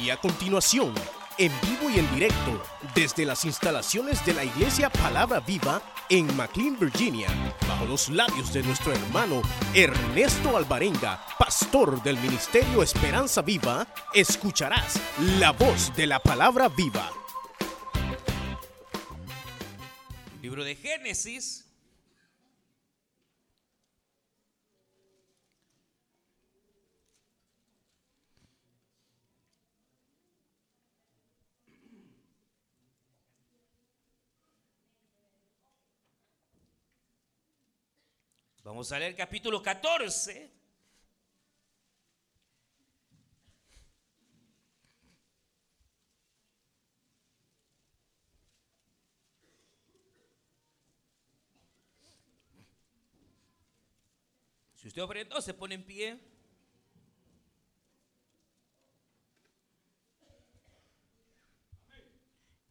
Y a continuación, en vivo y en directo, desde las instalaciones de la Iglesia Palabra Viva en McLean, Virginia, bajo los labios de nuestro hermano Ernesto Alvarenga, pastor del Ministerio Esperanza Viva, escucharás la voz de la Palabra Viva. Libro de Génesis. Vamos a leer capítulo 14. Si usted aprendió, se pone en pie.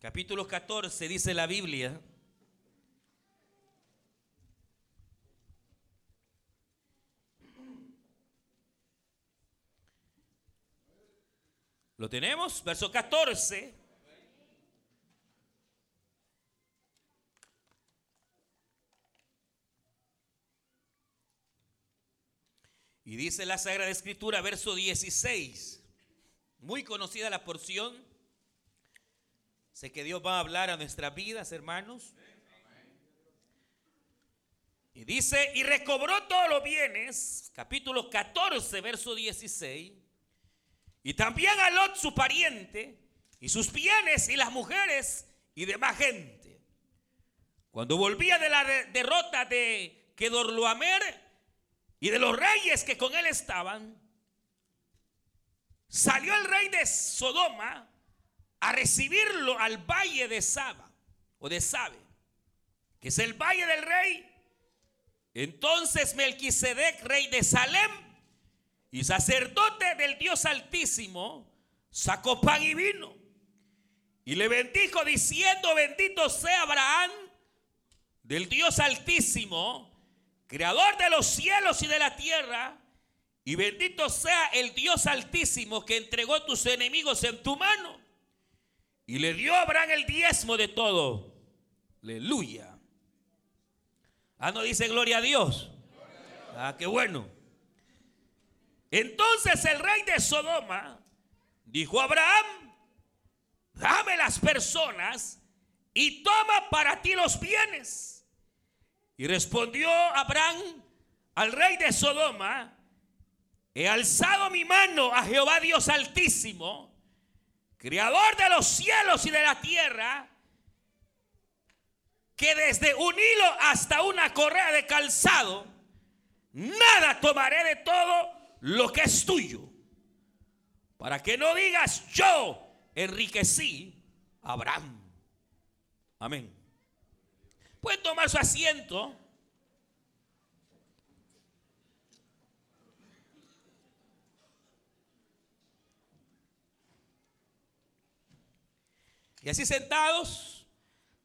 Capítulo 14 dice la Biblia. ¿Lo tenemos? Verso 14. Y dice la Sagrada Escritura, verso 16. Muy conocida la porción. Sé que Dios va a hablar a nuestras vidas, hermanos. Y dice, y recobró todos los bienes, capítulo 14, verso 16. Y también a Lot, su pariente, y sus bienes, y las mujeres, y demás gente. Cuando volvía de la derrota de Kedorloamer, y de los reyes que con él estaban, salió el rey de Sodoma a recibirlo al valle de Saba o de Sabe, que es el valle del rey. Entonces Melquisedec, rey de Salem y sacerdote del Dios Altísimo, sacó pan y vino y le bendijo diciendo, bendito sea Abraham del Dios Altísimo creador de los cielos y de la tierra, y bendito sea el Dios altísimo que entregó tus enemigos en tu mano. Y le dio a Abraham el diezmo de todo. Aleluya. Ah, no dice gloria a Dios. Ah, qué bueno. Entonces el rey de Sodoma dijo a Abraham, dame las personas y toma para ti los bienes. Y respondió Abraham al rey de Sodoma, he alzado mi mano a Jehová Dios altísimo, creador de los cielos y de la tierra, que desde un hilo hasta una correa de calzado, nada tomaré de todo lo que es tuyo, para que no digas yo enriquecí a Abraham. Amén. Pueden tomar su asiento. Y así sentados,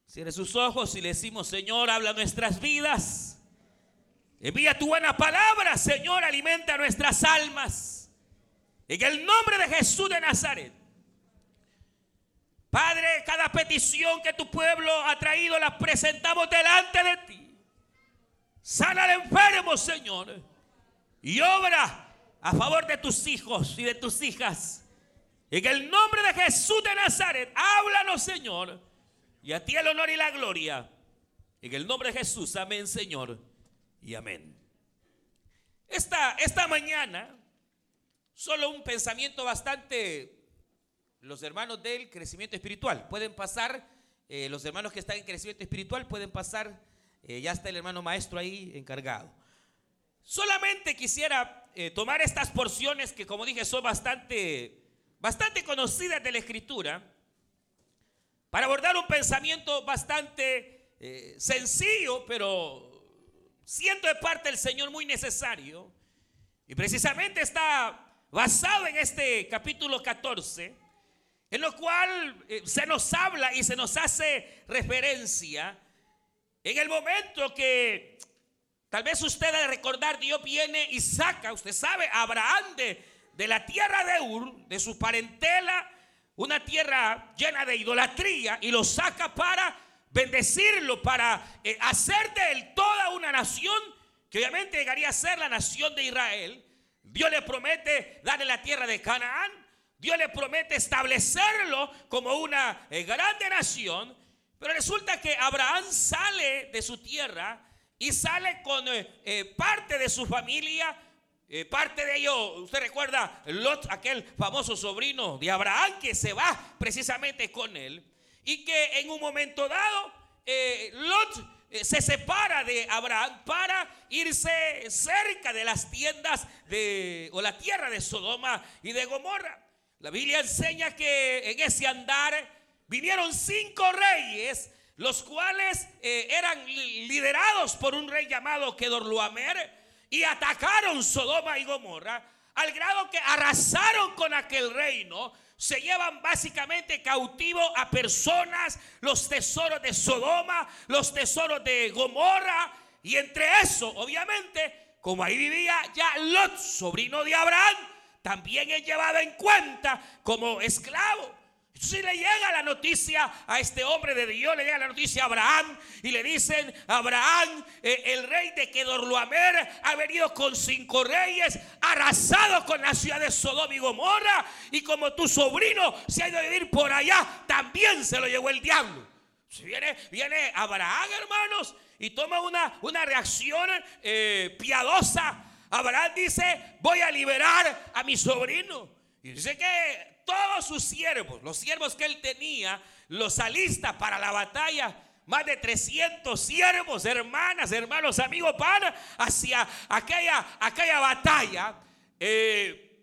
cierre sus ojos y le decimos, Señor, habla nuestras vidas. Envía tu buena palabra, Señor, alimenta nuestras almas. En el nombre de Jesús de Nazaret. Padre, cada petición que tu pueblo ha traído la presentamos delante de ti. Sana al enfermo, Señor. Y obra a favor de tus hijos y de tus hijas. En el nombre de Jesús de Nazaret, háblanos, Señor. Y a ti el honor y la gloria. En el nombre de Jesús, amén, Señor. Y amén. Esta, esta mañana, solo un pensamiento bastante los hermanos del crecimiento espiritual. Pueden pasar, eh, los hermanos que están en crecimiento espiritual pueden pasar, eh, ya está el hermano maestro ahí encargado. Solamente quisiera eh, tomar estas porciones que como dije son bastante, bastante conocidas de la escritura, para abordar un pensamiento bastante sencillo, pero siendo de parte del Señor muy necesario. Y precisamente está basado en este capítulo 14 en lo cual eh, se nos habla y se nos hace referencia en el momento que tal vez usted de recordar Dios viene y saca, usted sabe, Abraham de, de la tierra de Ur, de su parentela, una tierra llena de idolatría, y lo saca para bendecirlo, para eh, hacer de él toda una nación que obviamente llegaría a ser la nación de Israel. Dios le promete darle la tierra de Canaán. Dios le promete establecerlo como una eh, grande nación. Pero resulta que Abraham sale de su tierra y sale con eh, parte de su familia. parte de ello, usted recuerda aquel famoso sobrino de Abraham que se va precisamente con él. Y que en un momento dado, eh, Lot eh, se separa de Abraham para irse cerca de las tiendas de, o la tierra de Sodoma y de Gomorra. La Biblia enseña que en ese andar vinieron cinco reyes, los cuales eh, eran liderados por un rey llamado Kedorluamer y atacaron Sodoma y Gomorra al grado que arrasaron con aquel reino se llevan básicamente cautivo a personas, los tesoros de Sodoma, los tesoros de Gomorra, y entre eso, obviamente, como ahí vivía ya Lot, sobrino de Abraham, también es llevado en cuenta como esclavo. Si le llega la noticia a este hombre de Dios, le llega la noticia a Abraham y le dicen, Abraham, eh, el rey de Kedorluamer ha venido con cinco reyes, arrasado con la ciudad de Sodoma y Gomorra, y como tu sobrino se ha ido a vivir por allá, también se lo llevó el diablo. Viene, viene Abraham, hermanos, y toma una, una reacción eh, piadosa. Abraham dice, voy a liberar a mi sobrino. Y dice que todos sus siervos, los siervos que él tenía, los alista para la batalla. Más de 300 siervos, hermanas, hermanos, amigos, para hacia aquella, aquella batalla. Eh,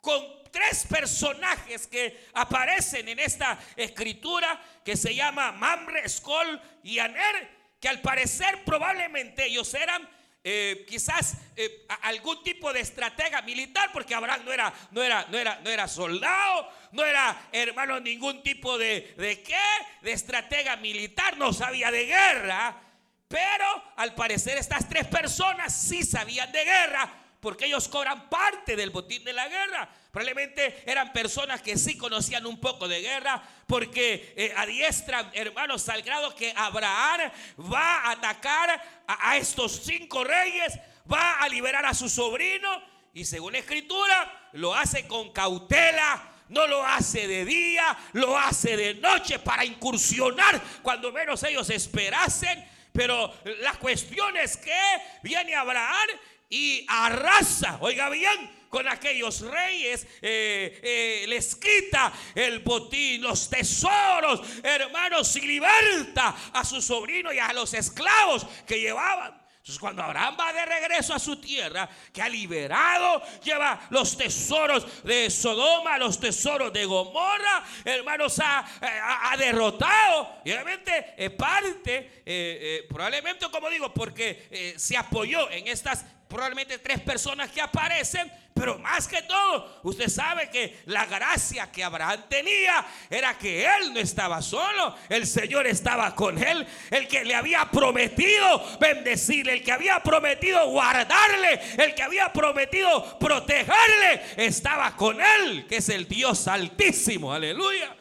con tres personajes que aparecen en esta escritura que se llama Mamre, Skol y Aner, que al parecer probablemente ellos eran eh, quizás eh, algún tipo de estratega militar, porque Abraham no era, no era, no era, no era soldado, no era hermano ningún tipo de, de qué, de estratega militar, no sabía de guerra. Pero al parecer estas tres personas sí sabían de guerra porque ellos cobran parte del botín de la guerra. Probablemente eran personas que sí conocían un poco de guerra, porque eh, adiestran, hermanos, al grado que Abraham va a atacar a, estos cinco reyes, va a liberar a su sobrino, y según la escritura, lo hace con cautela. No lo hace de día, lo hace de noche para incursionar cuando menos ellos esperasen. Pero la cuestión es que viene Abraham y arrasa, oiga bien, con aquellos reyes, eh, eh, les quita el botín, los tesoros, hermanos, y liberta a su sobrino y a los esclavos que llevaban. Entonces cuando Abraham va de regreso a su tierra, que ha liberado, lleva los tesoros de Sodoma, los tesoros de Gomorra, hermanos, ha, ha, derrotado. Y obviamente parte, eh, probablemente como digo, porque se apoyó en estas probablemente tres personas que aparecen, pero más que todo, usted sabe que la gracia que Abraham tenía era que él no estaba solo, el Señor estaba con él, el que le había prometido bendecirle, el que había prometido guardarle, el que había prometido protegerle, estaba con él, que es el Dios altísimo, aleluya.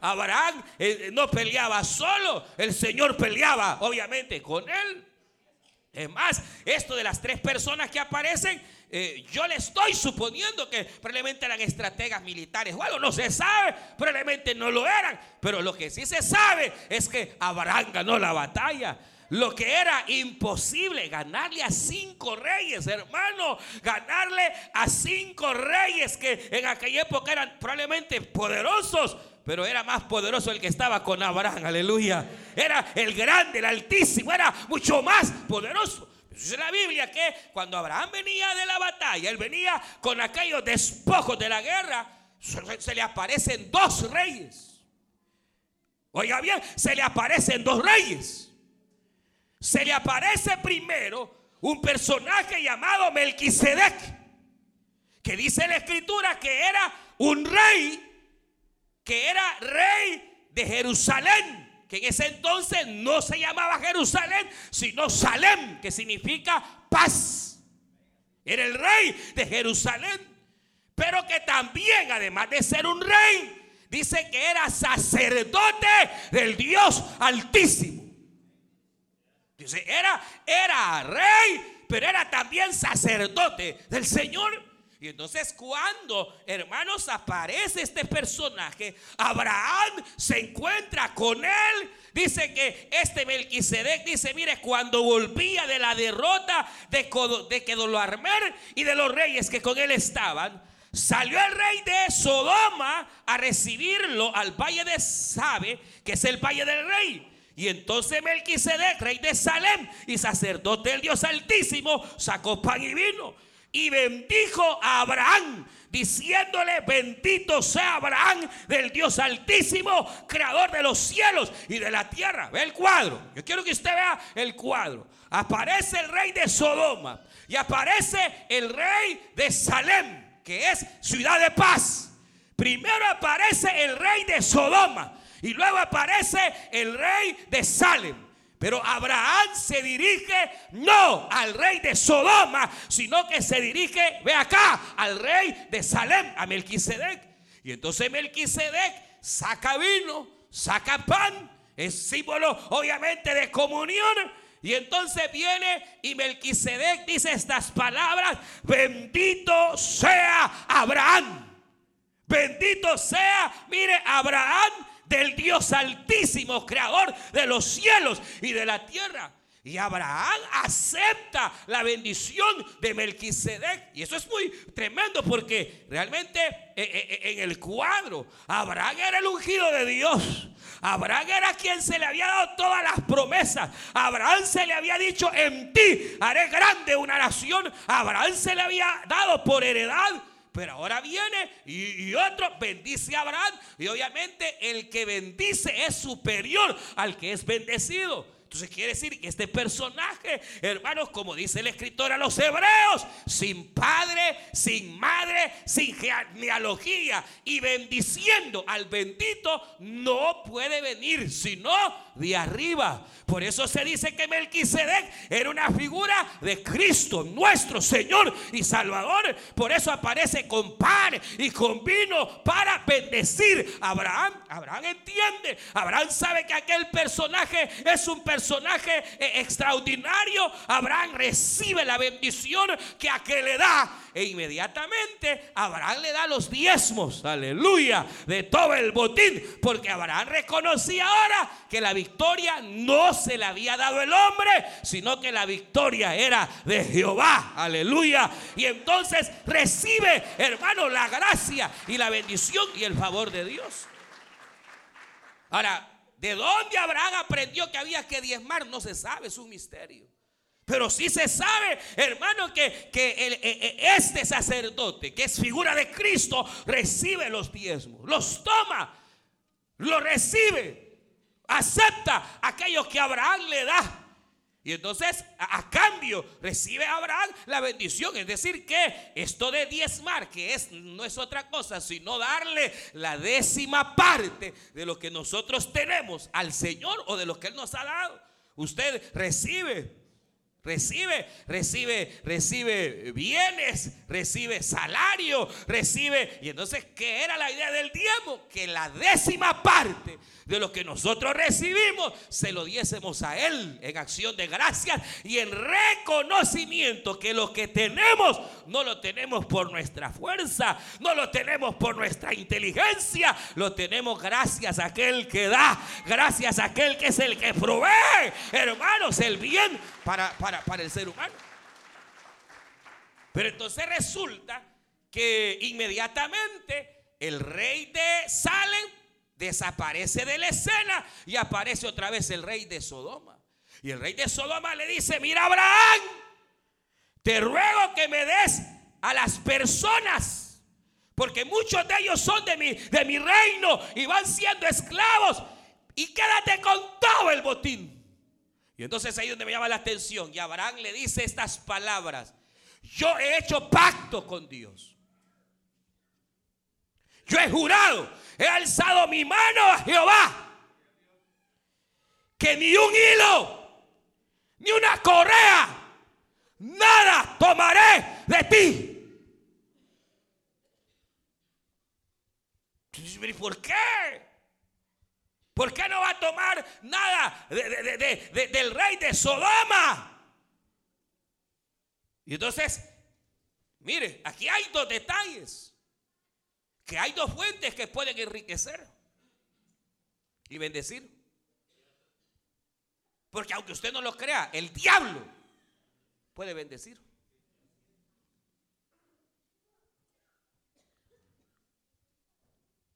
Abraham eh, no peleaba solo, el Señor peleaba obviamente con él. Es más, esto de las tres personas que aparecen, eh, yo le estoy suponiendo que probablemente eran estrategas militares Bueno, no se sabe, probablemente no lo eran, pero lo que sí se sabe es que Abraham ganó la batalla. Lo que era imposible, ganarle a cinco reyes, hermano, ganarle a cinco reyes que en aquella época eran probablemente poderosos, pero era más poderoso el que estaba con Abraham, aleluya. Era el grande, el altísimo, era mucho más poderoso. Dice la Biblia que cuando Abraham venía de la batalla, él venía con aquellos despojos de la guerra, se le aparecen dos reyes. Oiga bien, se le aparecen dos reyes. Se le aparece primero un personaje llamado Melquisedec, que dice la escritura que era un rey que era rey de Jerusalén, que en ese entonces no se llamaba Jerusalén, sino Salem, que significa paz. Era el rey de Jerusalén. pero que también, además de ser un rey, dice que era sacerdote del Dios altísimo. Dice, era, era rey, pero era también sacerdote del Señor. Y entonces cuando, hermanos, aparece este personaje, Abraham se encuentra con él. Dice que este Melquisedec dice, mire, cuando volvía de la derrota de, de Kedorlaomer y de los reyes que con él estaban, salió el rey de Sodoma a recibirlo al valle de Sabe, que es el valle del rey. Y entonces Melquisedec, rey de Salem y sacerdote del Dios Altísimo, sacó pan y vino y bendijo a Abraham, diciéndole, bendito sea Abraham del Dios altísimo, creador de los cielos y de la tierra. Ve el cuadro. Yo quiero que usted vea el cuadro. Aparece el rey de Sodoma y aparece el rey de Salem, que es ciudad de paz. Primero aparece el rey de Sodoma y luego aparece el rey de Salem. Pero Abraham se dirige no al rey de Sodoma, sino que se dirige, ve acá, al rey de Salem, a Melquisedec. Y entonces Melquisedec saca vino, saca pan, es símbolo obviamente de comunión. Y entonces viene y Melquisedec dice estas palabras, bendito sea Abraham. Bendito sea, mire, Abraham del Dios altísimo, creador de los cielos y de la tierra. Y Abraham acepta la bendición de Melquisedec. Y eso es muy tremendo porque realmente eh, eh, eh, en el cuadro, Abraham era el ungido de Dios. Abraham era quien se le había dado todas las promesas. Abraham se le había dicho, en ti haré grande una nación. Abraham se le había dado por heredad pero ahora viene y, otro bendice a Abraham. Y obviamente el que bendice es superior al que es bendecido. Entonces quiere decir que este personaje, hermanos, como dice el escritor a los hebreos, sin padre, sin madre, sin genealogía y bendiciendo al bendito, no puede venir sino de arriba. Por eso se dice que Melquisedec era una figura de Cristo, nuestro Señor y Salvador. Por eso aparece con pan y con vino para bendecir a Abraham. Abraham entiende, Abraham sabe que aquel personaje es un personaje personaje eh, extraordinario, Abraham recibe la bendición que aquel le da. E inmediatamente Abraham le da los diezmos, aleluya, de todo el botín. Porque Abraham reconocía ahora que la victoria no se le había dado el hombre, sino que la victoria era de Jehová, aleluya. Y entonces recibe, hermano, la gracia y la bendición y el favor de Dios. Ahora, ¿De dónde Abraham aprendió que había que diezmar? No se sabe, es un misterio. Pero sí se sabe, hermano, que, que e, e, este sacerdote, que es figura de Cristo, recibe los diezmos, los toma, los recibe, acepta aquello que Abraham le da. Y entonces, a, cambio, recibe Abraham la bendición. Es decir, que esto de diezmar, que es, no es otra cosa, sino darle la décima parte de lo que nosotros tenemos al Señor o de lo que Él nos ha dado. Usted recibe Recibe, recibe, recibe bienes, recibe salario, recibe. Y entonces, ¿qué era la idea del diezmo? Que la décima parte de lo que nosotros recibimos se lo diésemos a Él en acción de gracias y en reconocimiento que lo que tenemos no lo tenemos por nuestra fuerza, no lo tenemos por nuestra inteligencia, lo tenemos gracias a aquel que da, gracias a aquel que es el que provee, hermanos, el bien para, para, para el ser humano. Pero entonces resulta que inmediatamente el rey de Salem desaparece de la escena y aparece otra vez el rey de Sodoma. Y el rey de Sodoma le dice, mira Abraham, te ruego que me des a las personas, porque muchos de ellos son de mi, de mi reino y van siendo esclavos, y quédate con todo el botín. Y entonces ahí donde me llama la atención, y Abraham le dice estas palabras, yo he hecho pacto con Dios. Yo he jurado he alzado mi mano a Jehová. Que ni un hilo, ni una correa, nada tomaré de ti. ¿Por qué? ¿Por qué no va a tomar nada del rey de Sodoma? Y entonces, mire, aquí hay dos detalles. Que hay dos fuentes que pueden enriquecer y bendecir. Porque aunque usted no lo crea, el diablo puede bendecir.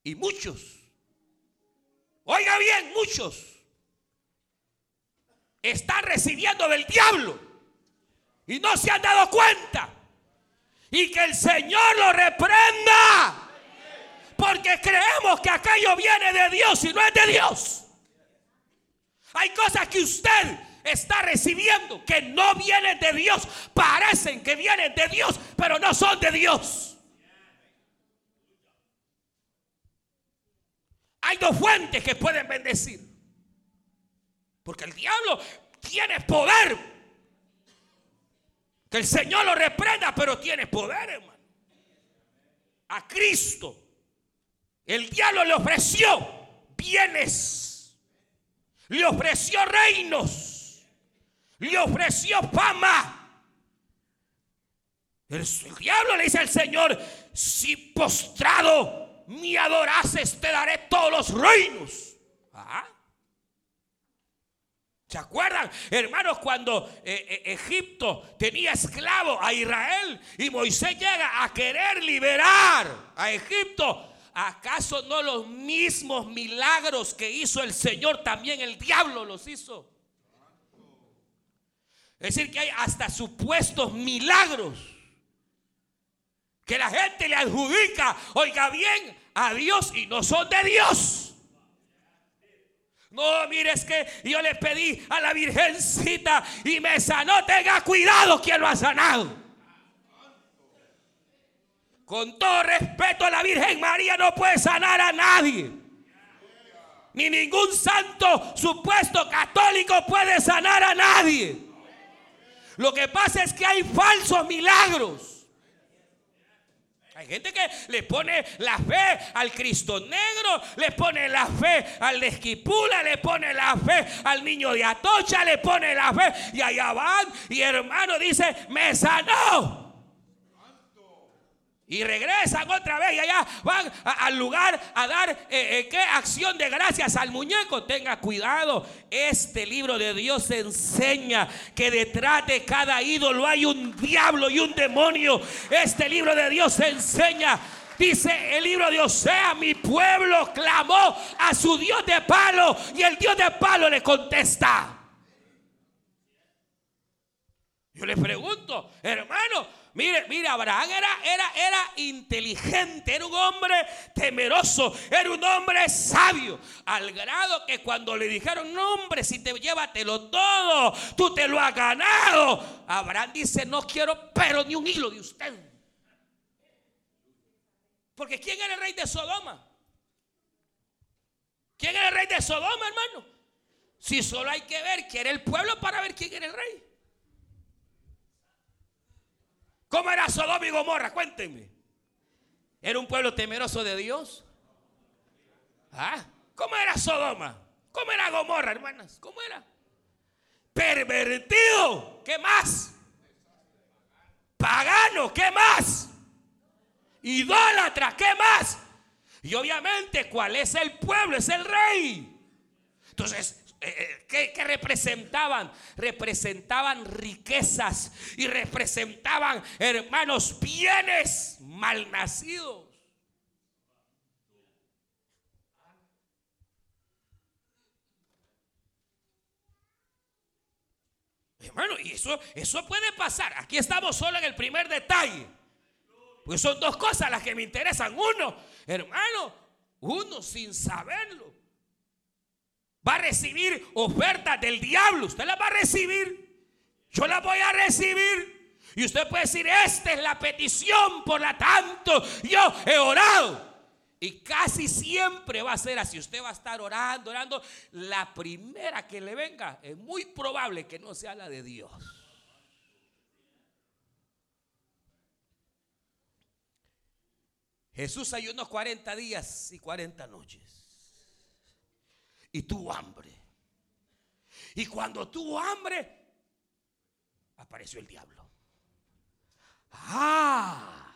Y muchos, oiga bien, muchos están recibiendo del diablo y no se han dado cuenta. Y que el Señor lo reprenda. Porque creemos que aquello viene de Dios y no es de Dios. Hay cosas que usted está recibiendo que no vienen de Dios. Parecen que vienen de Dios, pero no son de Dios. Hay dos fuentes que pueden bendecir. Porque el diablo tiene poder. Que el Señor lo reprenda, pero tiene poder, hermano. A Cristo. El diablo le ofreció bienes. Le ofreció reinos. Le ofreció fama. El, diablo le dice al Señor, si postrado me adorases, te daré todos los reinos. ¿Se acuerdan, hermanos, cuando eh, eh, Egipto tenía esclavo a Israel y Moisés llega a querer liberar a Egipto? ¿Acaso no los mismos milagros que hizo el Señor también el diablo los hizo? Es decir, que hay hasta supuestos milagros que la gente le adjudica, oiga bien, a Dios y no son de Dios. No, mire, es que yo le pedí a la Virgencita y me sanó. Tenga cuidado quien lo ha sanado. Con todo respeto, la Virgen María no puede sanar a nadie. Ni ningún santo supuesto católico puede sanar a nadie. Lo que pasa es que hay falsos milagros. Hay gente que le pone la fe al Cristo negro, le pone la fe al de Esquipula, le pone la fe al niño de Atocha, le pone la fe y allá van y hermano dice, me sanó. Y regresan otra vez y allá van al lugar a dar eh, eh, qué acción de gracias al muñeco. Tenga cuidado. Este libro de Dios enseña que detrás de cada ídolo hay un diablo y un demonio. Este libro de Dios enseña Dice el libro de Osea, mi pueblo clamó a su Dios de palo y el Dios de palo le contesta. Yo le pregunto, hermano, Mire, mire, Abraham era, era, era inteligente, era un hombre temeroso, era un hombre sabio, al grado que cuando le dijeron, no hombre, si te llévatelo todo, tú te lo has ganado. Abraham dice, no quiero, pero ni un hilo de usted. Porque ¿quién era el rey de Sodoma? ¿Quién era el rey de Sodoma, hermano? Si solo hay que ver quién era el pueblo para ver quién era el rey. ¿Cómo era Sodoma y Gomorra? Cuéntenme. ¿Era un pueblo temeroso de Dios? ¿Ah? ¿Cómo era Sodoma? ¿Cómo era Gomorra, hermanas? ¿Cómo era? Pervertido. ¿Qué más? Pagano. ¿Qué más? Idólatra. ¿Qué más? Y obviamente, ¿cuál es el pueblo? Es el rey. Entonces, eh, eh, ¿Qué, representaban? Representaban riquezas y representaban, hermanos, bienes malnacidos. Hermano, y eso, eso puede pasar. Aquí estamos solo en el primer detalle. Pues son dos cosas las que me interesan. Uno, hermano, uno sin saberlo va a recibir ofertas del diablo. Usted las va a recibir. Yo las voy a recibir. Y usted puede decir, esta es la petición, por la tanto yo he orado. Y casi siempre va a ser así. Usted va a estar orando, orando. La primera que le venga es muy probable que no sea la de Dios. Jesús ayunó 40 días y 40 noches. Y tuvo hambre. Y cuando tuvo hambre, apareció el diablo. Ah,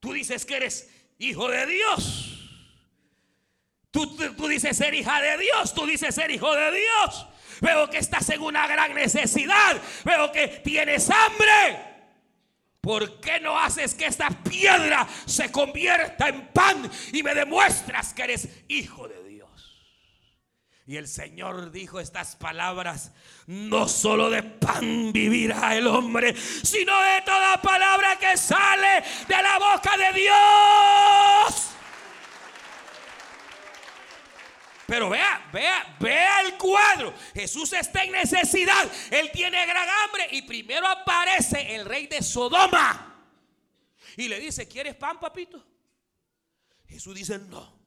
tú dices que eres hijo de Dios. Tú, tú, dices ser hija de Dios, tú dices ser hijo de Dios. Veo que estás en una gran necesidad. Veo que tienes hambre. ¿Por qué no haces que esta piedra se convierta en pan y me demuestras que eres hijo de Dios? Y el Señor dijo estas palabras, no solo de pan vivirá el hombre, sino de toda palabra que sale de la boca de Dios. Pero vea, vea, vea el cuadro. Jesús está en necesidad. Él tiene gran hambre. Y primero aparece el rey de Sodoma. Y le dice, ¿quieres pan, papito? Jesús dice, no.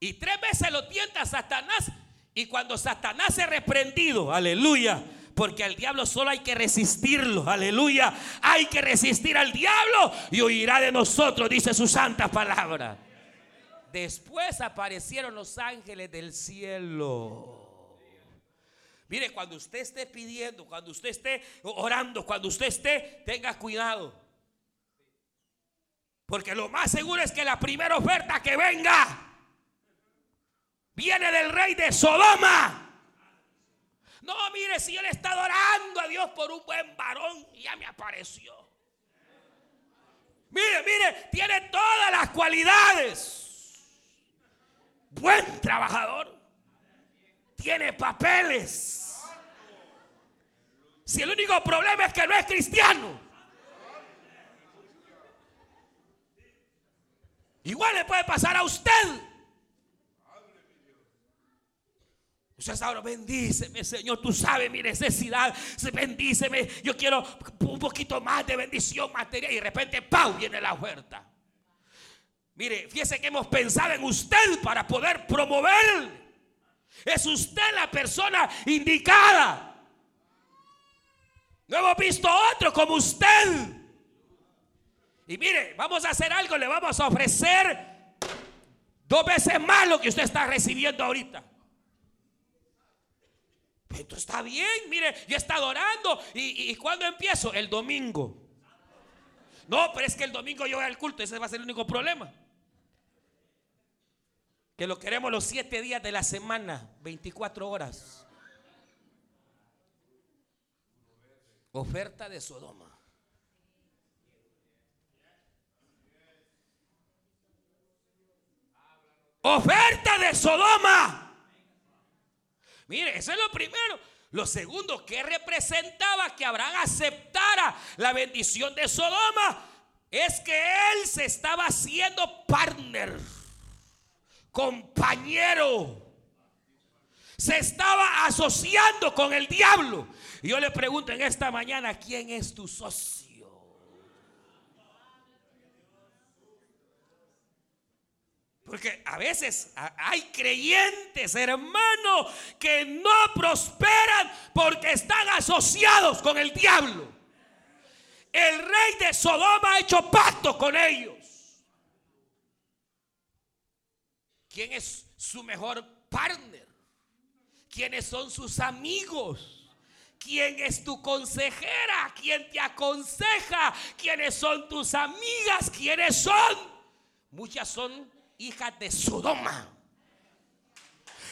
Y tres veces lo tienta Satanás. Y cuando Satanás es reprendido, aleluya. Porque al diablo solo hay que resistirlo, aleluya. Hay que resistir al diablo y oirá de nosotros, dice su santa palabra. Después aparecieron los ángeles del cielo. Mire, cuando usted esté pidiendo, cuando usted esté orando, cuando usted esté, tenga cuidado. Porque lo más seguro es que la primera oferta que venga viene del rey de Sodoma. No, mire, si yo le está orando a Dios por un buen varón ya me apareció. Mire, mire, tiene todas las cualidades buen trabajador, tiene papeles. Si el único problema es que no es cristiano, igual le puede pasar a usted. Usted ahora bendíceme, Señor. Tú sabes mi necesidad. Bendíceme. Yo quiero un poquito más de bendición material. Y de repente, ¡pau! viene la oferta. Mire, fíjese que hemos pensado en usted para poder promover. Es usted la persona indicada. No hemos visto otro como usted. Y mire, vamos a hacer algo, le vamos a ofrecer dos veces más lo que usted está recibiendo ahorita. Esto está bien, mire, yo he estado orando. ¿Y, y cuándo empiezo? El domingo. No, pero es que el domingo yo voy al culto, ese va a ser el único problema que lo queremos los siete días de la semana, 24 horas. Oferta de Sodoma. Oferta de Sodoma. Mire, eso es lo primero. Lo segundo, que representaba que Abraham aceptara la bendición de Sodoma, es que él se estaba haciendo partner compañero. Se estaba asociando con el diablo. Yo le pregunto en esta mañana, ¿quién es tu socio? Porque a veces hay creyentes, hermanos, que no prosperan porque están asociados con el diablo. El rey de Sodoma ha hecho pacto con ellos. ¿Quién es su mejor partner? ¿Quiénes son sus amigos? ¿Quién es tu consejera? ¿Quién te aconseja? ¿Quiénes son tus amigas? ¿Quiénes son? Muchas son hijas de Sodoma.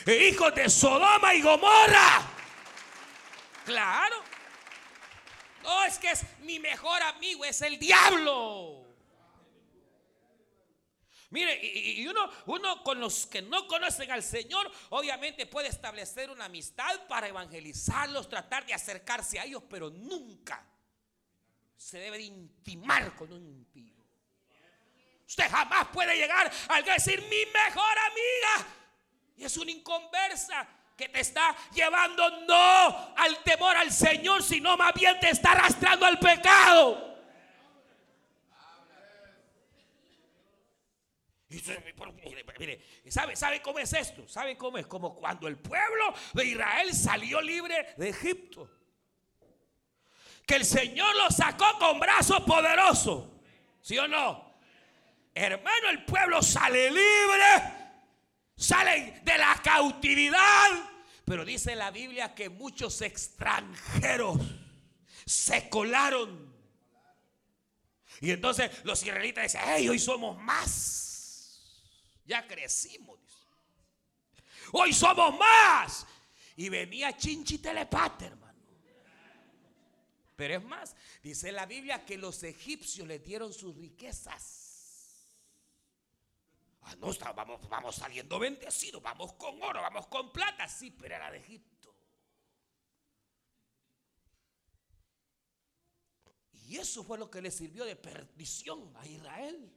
Hijos de Sodoma y Gomorra. Claro. No, es que es mi mejor amigo, es el diablo. Mire, y, uno, uno con los que no conocen al Señor, obviamente puede establecer una amistad para evangelizarlos, tratar de acercarse a ellos, pero nunca se debe de intimar con un impío. Usted jamás puede llegar a decir mi mejor amiga. Y es una inconversa que te está llevando no al temor al Señor, sino más bien te está arrastrando al pecado. mire, ¿sabe, ¿sabe cómo es esto? ¿Sabe cómo es? Como cuando el pueblo de Israel salió libre de Egipto. Que el Señor lo sacó con brazo poderoso. ¿Sí o no? Hermano, el pueblo sale libre, salen de la cautividad. Pero dice la Biblia que muchos extranjeros se colaron. Y entonces los israelitas dicen, hey, hoy somos más. Ya crecimos. Hoy somos más. Y venía Chinchi Telepate, hermano. Pero es más, dice la Biblia que los egipcios le dieron sus riquezas. Ah, no, vamos, vamos saliendo bendecidos, vamos con oro, vamos con plata, sí, pero era de Egipto. Y eso fue lo que le sirvió de perdición a Israel.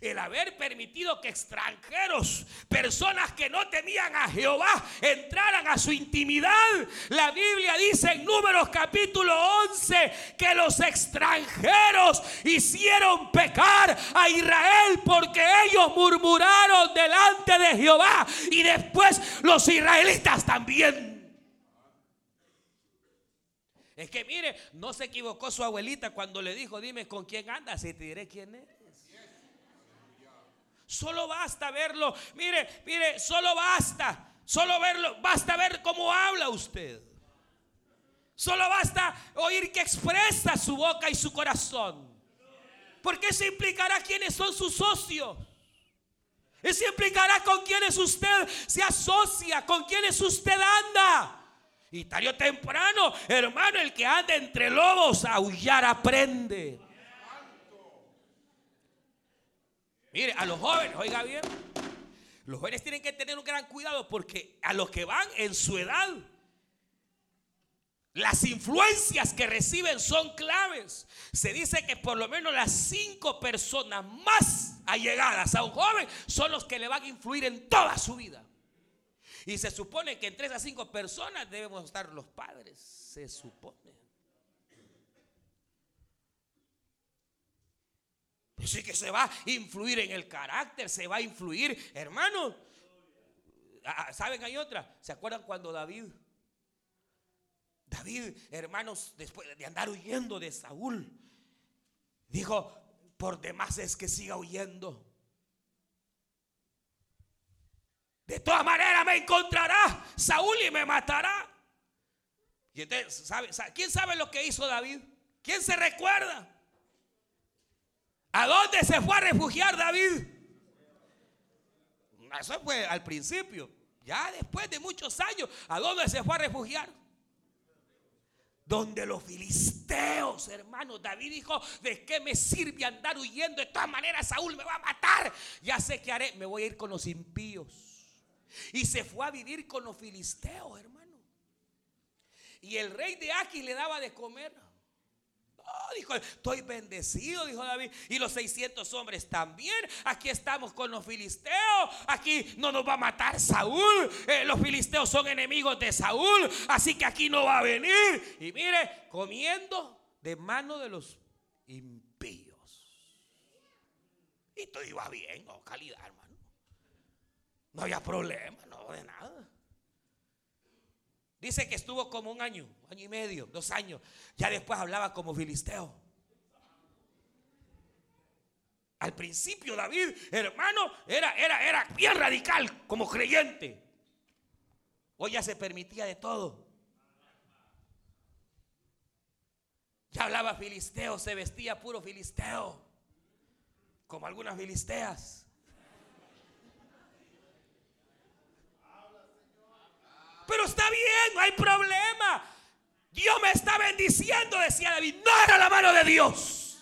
El haber permitido que extranjeros, personas que no temían a Jehová, entraran a su intimidad. La Biblia dice en Números capítulo 11 que los extranjeros hicieron pecar a Israel porque ellos murmuraron delante de Jehová y después los israelitas también. Es que mire, no se equivocó su abuelita cuando le dijo, dime con quién andas y te diré quién es. Solo basta verlo. Mire, mire, solo basta. Solo verlo. Basta ver cómo habla usted. Solo basta oír que expresa su boca y su corazón. Porque eso implicará quiénes son sus socios. Eso implicará con quiénes usted se asocia, con quiénes usted anda. Y tarde o temprano, hermano, el que anda entre lobos aullar aprende. Mire, a los jóvenes, oiga bien, los jóvenes tienen que tener un gran cuidado porque a los que van en su edad, las influencias que reciben son claves. Se dice que por lo menos las cinco personas más allegadas a un joven son los que le van a influir en toda su vida. Y se supone que entre esas cinco personas debemos estar los padres. Se supone. Pues sí que se va a influir en el carácter, se va a influir, hermano. Ah, ah, ¿Saben? Hay otra. ¿Se acuerdan cuando David, David, hermanos, después de andar huyendo de Saúl, dijo, por demás es que siga huyendo. De todas maneras me encontrará Saúl y me matará. Y entonces, ¿quién sabe lo que hizo David? ¿Quién se recuerda? ¿A dónde se fue a refugiar David? Eso fue al principio. Ya después de muchos años, ¿a dónde se fue a refugiar? Donde los filisteos, hermanos, David dijo, ¿de qué me sirve andar huyendo? De todas maneras, Saúl me va a matar. Ya sé qué haré, me voy a ir con los impíos. Y se fue a vivir con los filisteos, hermano. Y el rey de Aquí le daba de comer dijo, estoy bendecido, dijo David. Y los 600 hombres también. Aquí estamos con los filisteos. Aquí no nos va a matar Saúl. Eh, los filisteos son enemigos de Saúl. Así que aquí no va a venir. Y mire, comiendo de mano de los impíos. Y todo iba bien, no, calidad, hermano. No había problema, no de nada. Dice que estuvo como un año, año y medio, dos años. Ya después hablaba como filisteo. Al principio David, hermano, era, era, era bien radical como creyente. Hoy ya se permitía de todo. Ya hablaba filisteo, se vestía puro filisteo. Como algunas filisteas. Pero está bien, no hay problema. Dios me está bendiciendo, decía David. No era la mano de Dios.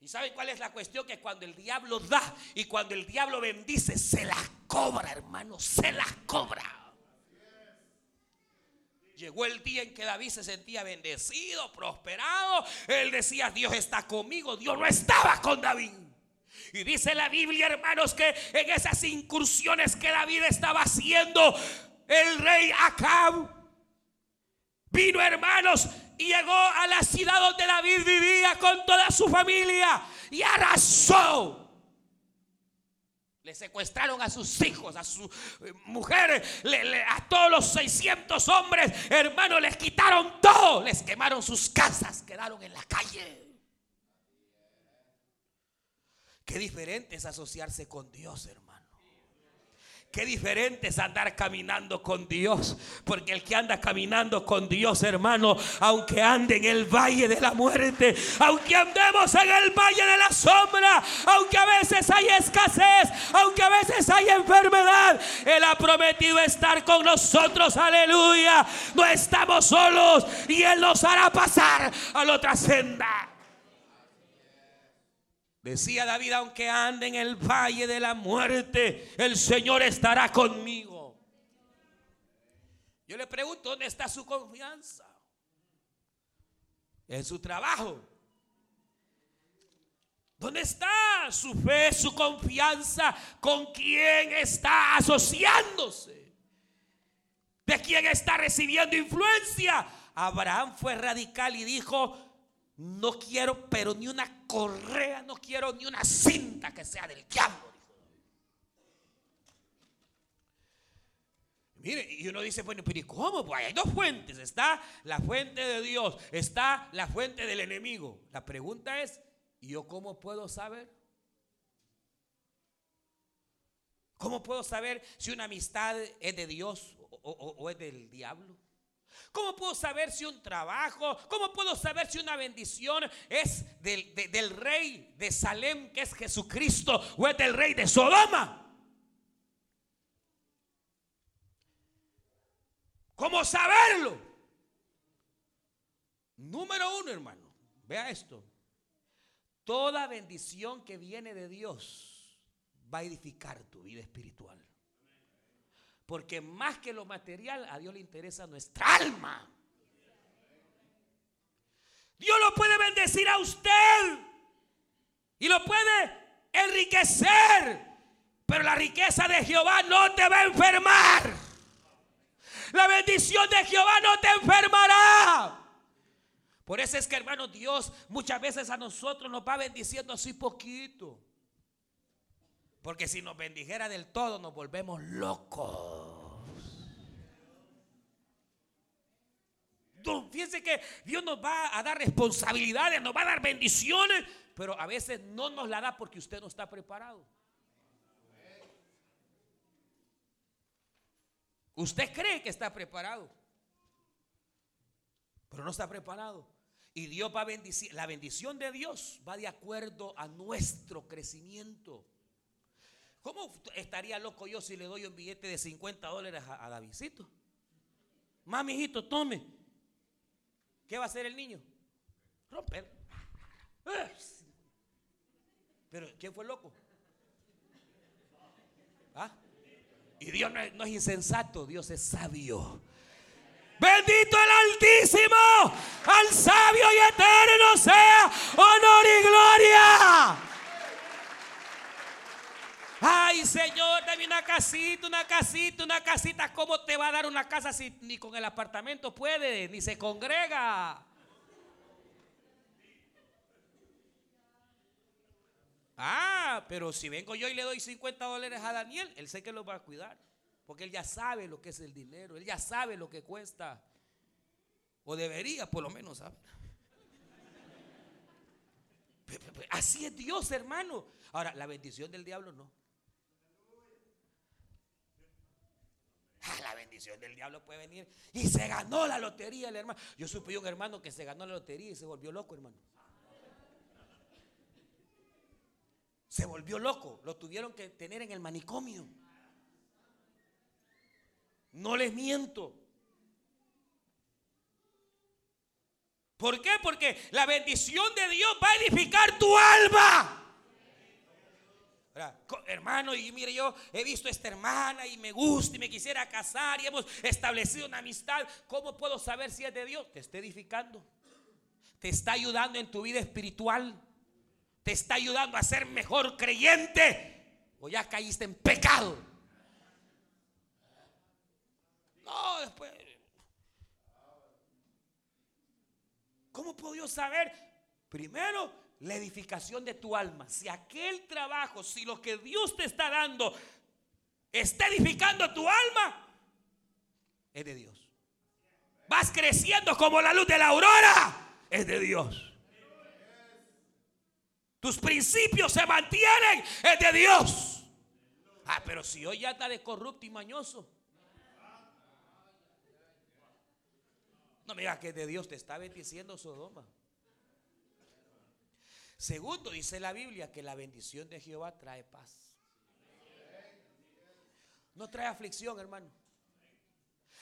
¿Y saben cuál es la cuestión? Que cuando el diablo da y cuando el diablo bendice, se las cobra, hermano, se las cobra. Llegó el día en que David se sentía bendecido, prosperado. Él decía, Dios está conmigo. Dios no estaba con David. Y dice la Biblia, hermanos, que en esas incursiones que David estaba haciendo, el rey Acab vino, hermanos, y llegó a la ciudad donde David vivía con toda su familia y arrasó. Le secuestraron a sus hijos, a sus eh, mujeres, a todos los 600 hombres, hermanos, les quitaron todo, les quemaron sus casas, quedaron en la calle. Qué diferente es asociarse con Dios, hermano. Qué diferente es andar caminando con Dios. Porque el que anda caminando con Dios, hermano, aunque ande en el valle de la muerte, aunque andemos en el valle de la sombra, aunque a veces hay escasez, aunque a veces hay enfermedad, Él ha prometido estar con nosotros. Aleluya. No estamos solos y Él nos hará pasar a la otra senda. Decía David, aunque ande en el valle de la muerte, el Señor estará conmigo. Yo le pregunto, ¿dónde está su confianza? En su trabajo. ¿Dónde está su fe, su confianza? ¿Con quién está asociándose? ¿De quién está recibiendo influencia? Abraham fue radical y dijo, no quiero, pero ni una correa, no quiero ni una cinta que sea del diablo. Mire, y uno dice, bueno, pero ¿y cómo? Pues hay dos fuentes. Está la fuente de Dios, está la fuente del enemigo. La pregunta es, ¿y yo cómo puedo saber? ¿Cómo puedo saber si una amistad es de Dios o es del diablo? ¿Cómo puedo saber si un trabajo, cómo puedo saber si una bendición es del, rey de Salem, que es Jesucristo, o es del rey de Sodoma? ¿Cómo saberlo? Número uno, hermano, vea esto. Toda bendición que viene de Dios va a edificar tu vida espiritual. Porque más que lo material, a Dios le interesa nuestra alma. Dios lo puede bendecir a usted y lo puede enriquecer. Pero la riqueza de Jehová no te va a enfermar. La bendición de Jehová no te enfermará. Por eso es que hermano Dios muchas veces a nosotros nos va bendiciendo así poquito. Porque si nos bendijera del todo nos volvemos locos. Fíjense que Dios nos va a dar responsabilidades, nos va a dar bendiciones, pero a veces no nos la da porque usted no está preparado. Usted cree que está preparado, pero no está preparado. Y Dios va a bendecir. La bendición de Dios va de acuerdo a nuestro crecimiento. ¿Cómo estaría loco yo si le doy un billete de 50 dólares a, a Davidcito? Mami, hijito, tome. ¿Qué va a hacer el niño? Romper. Pero ¿quién fue loco? ¿Ah? Y Dios no es, no es insensato, Dios es sabio. Bendito el Altísimo, al sabio y eterno sea honor y gloria. Ay, Señor, dame una casita, una casita, una casita. ¿Cómo te va a dar una casa si ni con el apartamento puede, ni se congrega? Ah, pero si vengo yo y le doy 50 dólares a Daniel, él sé que lo va a cuidar. Porque él ya sabe lo que es el dinero, él ya sabe lo que cuesta. O debería por lo menos saber. Así es Dios, hermano. Ahora, la bendición del diablo no. Ah, la bendición del diablo puede venir. Y se ganó la lotería el hermano. Yo supe un hermano que se ganó la lotería y se volvió loco, hermano. Se volvió loco. Lo tuvieron que tener en el manicomio. No les miento. ¿Por qué? Porque la bendición de Dios va a edificar tu alma. Hermano, y mire, yo he visto a esta hermana y me gusta y me quisiera casar y hemos establecido una amistad. ¿Cómo puedo saber si es de Dios? Te está edificando. Te está ayudando en tu vida espiritual. Te está ayudando a ser mejor creyente. O ya caíste en pecado. No, después. ¿Cómo puedo yo saber? Primero, la edificación de tu alma, si aquel trabajo, si lo que Dios te está dando está edificando tu alma, es de Dios. Vas creciendo como la luz de la aurora, es de Dios. tus principios se mantienen, es de Dios. Ah, pero si hoy ya está de corrupto y mañoso. No me digas que de Dios te está bendiciendo Sodoma. Segundo, dice la Biblia que la bendición de Jehová trae paz. No trae aflicción, hermano.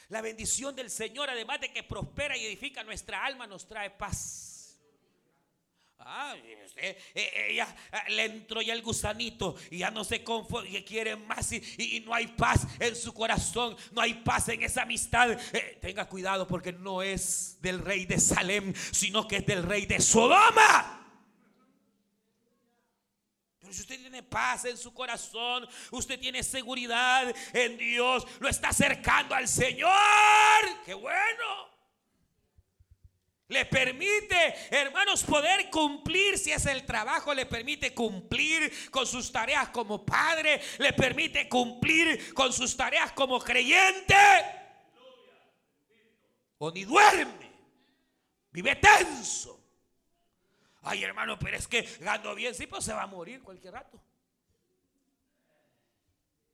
La bendición del Señor, además de que prospera y edifica nuestra alma, nos trae paz. Ah, usted, eh, ella ah, le entró ya el gusanito y ya no se conforma quiere más y, no hay paz en su corazón, no hay paz en esa amistad. Eh, tenga cuidado porque no es del rey de Salem, sino que es del rey de Sodoma. Si usted tiene paz en su corazón, usted tiene seguridad en Dios, lo está acercando al Señor. ¡Qué bueno! Le permite, hermanos, poder cumplir, si es el trabajo, le permite cumplir con sus tareas como padre, le permite cumplir con sus tareas como creyente. O ni duerme, vive tenso. Ay, hermano, pero es que gano bien, sí, pues se va a morir cualquier rato.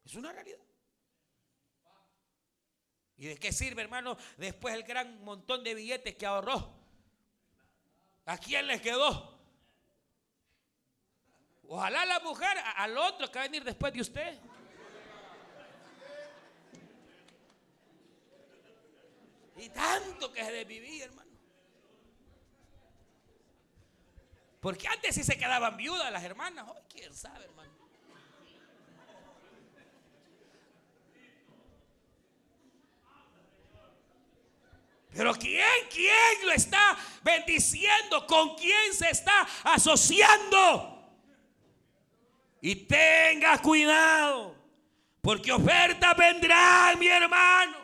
Es una realidad. ¿Y de qué sirve, hermano, después el gran montón de billetes que ahorró? ¿A quién le quedó? Ojalá la mujer al otro que va a venir después de usted. Y tanto que se de vivir, hermano. Porque antes sí se quedaban viudas las hermanas. Hoy quién sabe, hermano. Pero ¿quién, quién lo está bendiciendo? ¿Con quién se está asociando? Y tenga cuidado, porque ofertas vendrán, mi hermano.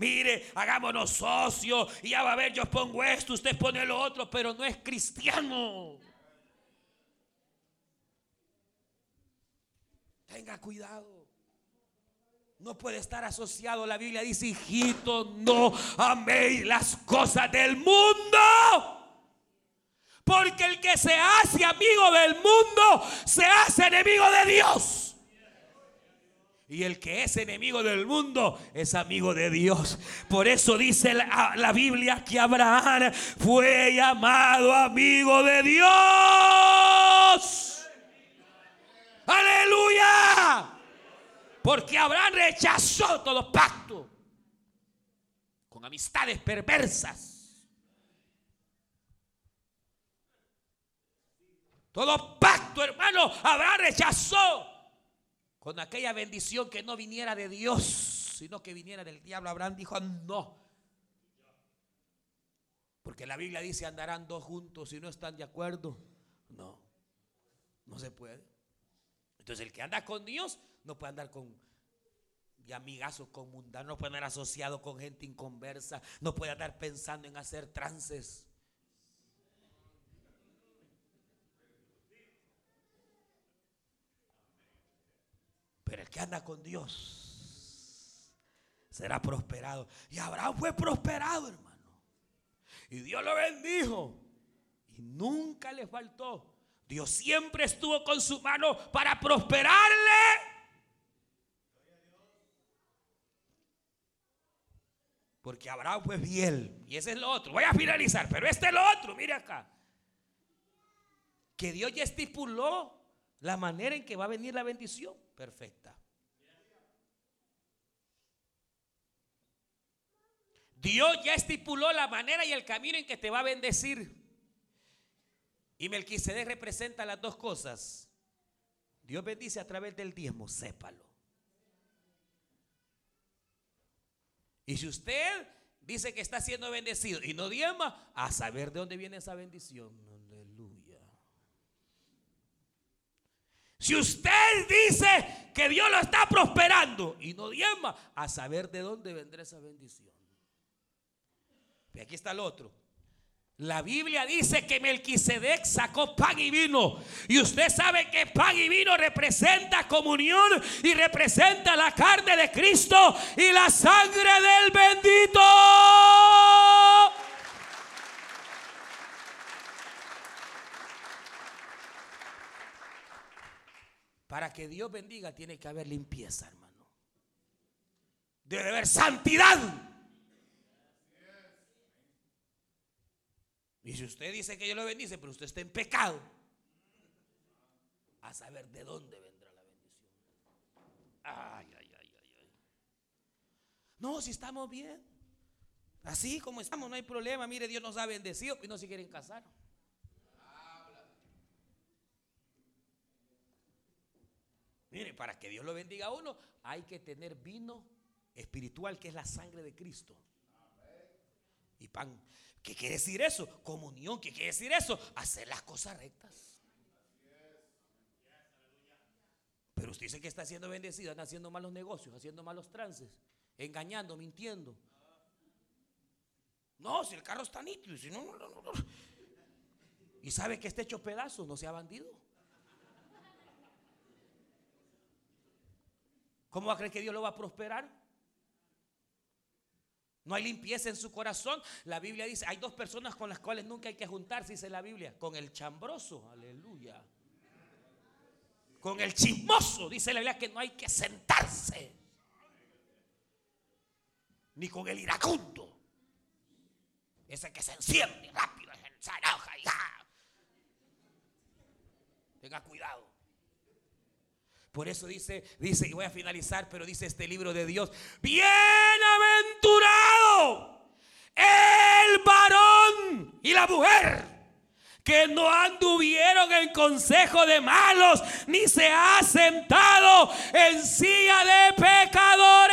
Mire, hagámonos socios y ya va a ver, yo pongo esto, usted pone lo otro, pero no es cristiano. Tenga cuidado. No puede estar asociado. La Biblia dice, hijito, no améis las cosas del mundo. Porque el que se hace amigo del mundo, se hace enemigo de Dios. Y el que es enemigo del mundo es amigo de Dios. Por eso dice la, la, Biblia que Abraham fue llamado amigo de Dios. Aleluya. Porque Abraham rechazó todo pacto con amistades perversas. Todo pacto, hermano, Abraham rechazó con aquella bendición que no viniera de Dios, sino que viniera del diablo. Abraham dijo, no. Porque la Biblia dice, andarán dos juntos y no están de acuerdo. No, no se puede. Entonces el que anda con Dios no puede andar con y amigazos con no puede andar asociado con gente inconversa, no puede andar pensando en hacer trances. Pero el que anda con Dios será prosperado. Y Abraham fue prosperado, hermano. Y Dios lo bendijo. Y nunca le faltó. Dios siempre estuvo con su mano para prosperarle. Porque Abraham fue fiel. Y ese es lo otro. Voy a finalizar, pero este es lo otro. Mire acá. Que Dios ya estipuló la manera en que va a venir la bendición. Perfecta. Dios ya estipuló la manera y el camino en que te va a bendecir. Y Melquisedec representa las dos cosas. Dios bendice a través del diezmo, sépalo. Y si usted dice que está siendo bendecido y no diezma, a saber de dónde viene esa bendición. Aleluya. Si usted dice que Dios lo está prosperando y no diezma, a saber de dónde vendrá esa bendición. Y aquí está el otro. La Biblia dice que Melquisedec sacó pan y vino. Y usted sabe que pan y vino representa comunión y representa la carne de Cristo y la sangre del bendito. Para que Dios bendiga tiene que haber limpieza, hermano. Debe haber santidad. Y si usted dice que yo lo bendice, pero usted está en pecado, a saber de dónde vendrá la bendición. Ay, ay, ay, ay, ay. No, si estamos bien. Así como estamos, no hay problema. Mire, Dios nos ha bendecido y no se quieren casar. Mire, para que Dios lo bendiga a uno, hay que tener vino espiritual, que es la sangre de Cristo. Y pan. ¿Qué quiere decir eso? Comunión. ¿Qué quiere decir eso? Hacer las cosas rectas. Pero usted dice que está siendo bendecido, está haciendo malos negocios, haciendo malos trances, engañando, mintiendo. No, si el carro está nítido, si no, no, no, no. Y sabe que está hecho pedazos, no sea bandido. ¿Cómo va a creer que Dios lo va a prosperar? No hay limpieza en su corazón. La Biblia dice, hay dos personas con las cuales nunca hay que juntarse, dice la Biblia. Con el chambroso, aleluya. Con el chismoso, dice la Biblia, que no hay que sentarse. Ni con el iracundo. Ese que se enciende rápido, se enoja y Tenga cuidado. Por eso dice, dice, y voy a finalizar, pero dice este libro de Dios, bienaventurado el varón y la mujer que no anduvieron en consejo de malos, ni se ha sentado en silla de pecadores.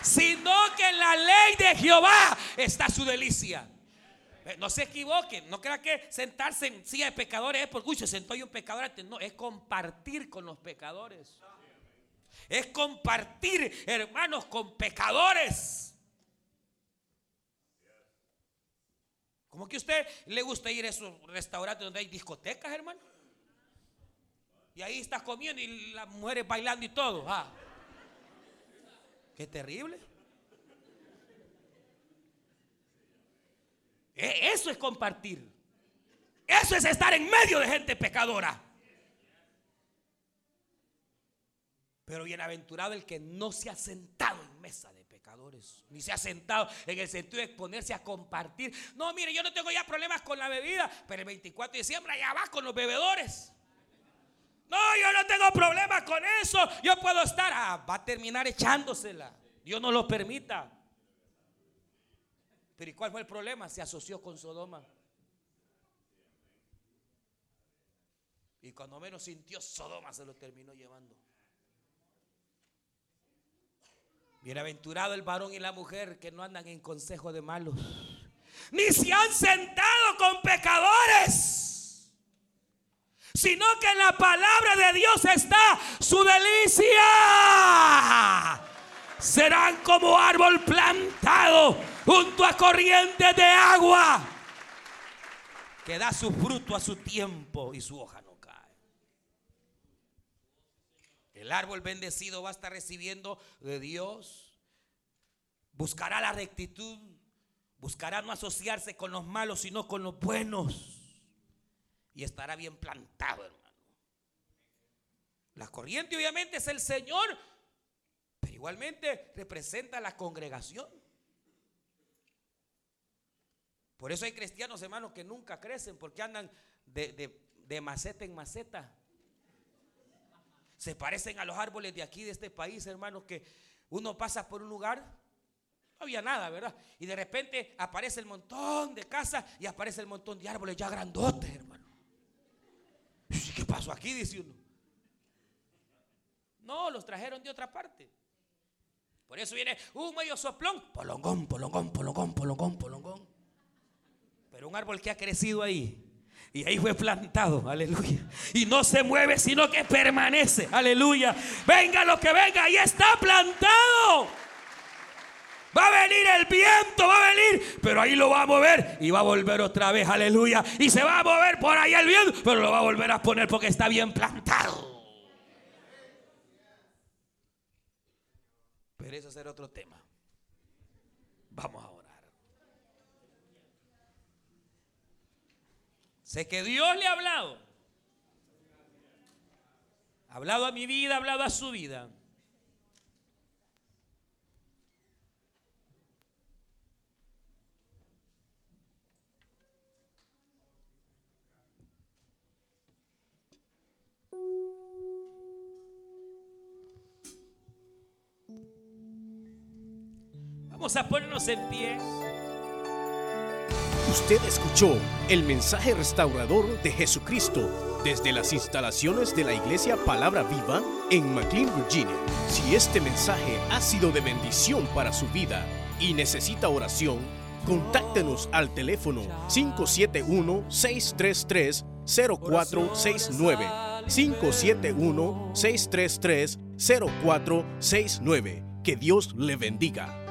Sino que en la ley de Jehová está su delicia. Eh, no se equivoquen, no crea que sentarse en silla de pecadores es porque, uy, se sentó yo un pecador No, es compartir con los pecadores. Es compartir, hermanos, con pecadores. ¿Cómo que a usted le gusta ir a esos restaurantes donde hay discotecas, hermano? Y ahí estás comiendo y las mujeres bailando y todo. Ah. Qué terrible. Eso es compartir. Eso es estar en medio de gente pecadora. Pero bienaventurado el que no se ha sentado en mesa de pecadores, ni se ha sentado en el sentido de exponerse a compartir. No, mire, yo no tengo ya problemas con la bebida, pero el 24 de diciembre allá va con los bebedores. No, yo no tengo problemas con eso. Yo puedo estar. Ah, va a terminar echándosela. Dios no lo permita. Pero ¿y cuál fue el problema? Se asoció con Sodoma. Y cuando menos sintió Sodoma se lo terminó llevando. Bienaventurado el varón y la mujer que no andan en consejo de malos. Ni se han sentado con pecadores. Sino que en la palabra de Dios está su delicia. Serán como árbol plantado junto a corrientes de agua, que da su fruto a su tiempo y su hoja no cae. El árbol bendecido va a estar recibiendo de Dios, buscará la rectitud, buscará no asociarse con los malos, sino con los buenos, y estará bien plantado, hermano. La corriente obviamente es el Señor, pero igualmente representa la congregación. Por eso hay cristianos, hermanos, que nunca crecen porque andan de, maceta en maceta. Se parecen a los árboles de aquí, de este país, hermanos, que uno pasa por un lugar, no había nada, ¿verdad? Y de repente aparece el montón de casas y aparece el montón de árboles ya grandotes, hermano. ¿Qué pasó aquí? Dice uno. No, los trajeron de otra parte. Por eso viene un medio soplón, polongón, polongón, polongón, polongón, polongón. Un árbol que ha crecido ahí. Y ahí fue plantado, aleluya. Y no se mueve, sino que permanece, aleluya. Venga lo que venga, ahí está plantado. Va a venir el viento, va a venir, pero ahí lo va a mover y va a volver otra vez, aleluya. Y se va a mover por ahí el viento, pero lo va a volver a poner porque está bien plantado. Pero eso será otro tema. Vamos a Sé que Dios le ha hablado. Ha hablado a mi vida, ha hablado a su vida. Vamos a ponernos en pie. Usted escuchó el mensaje restaurador de Jesucristo desde las instalaciones de la iglesia Palabra Viva en McLean, Virginia. Si este mensaje ha sido de bendición para su vida y necesita oración, contáctenos al teléfono 571-633-0469. 571-633-0469. Que Dios le bendiga.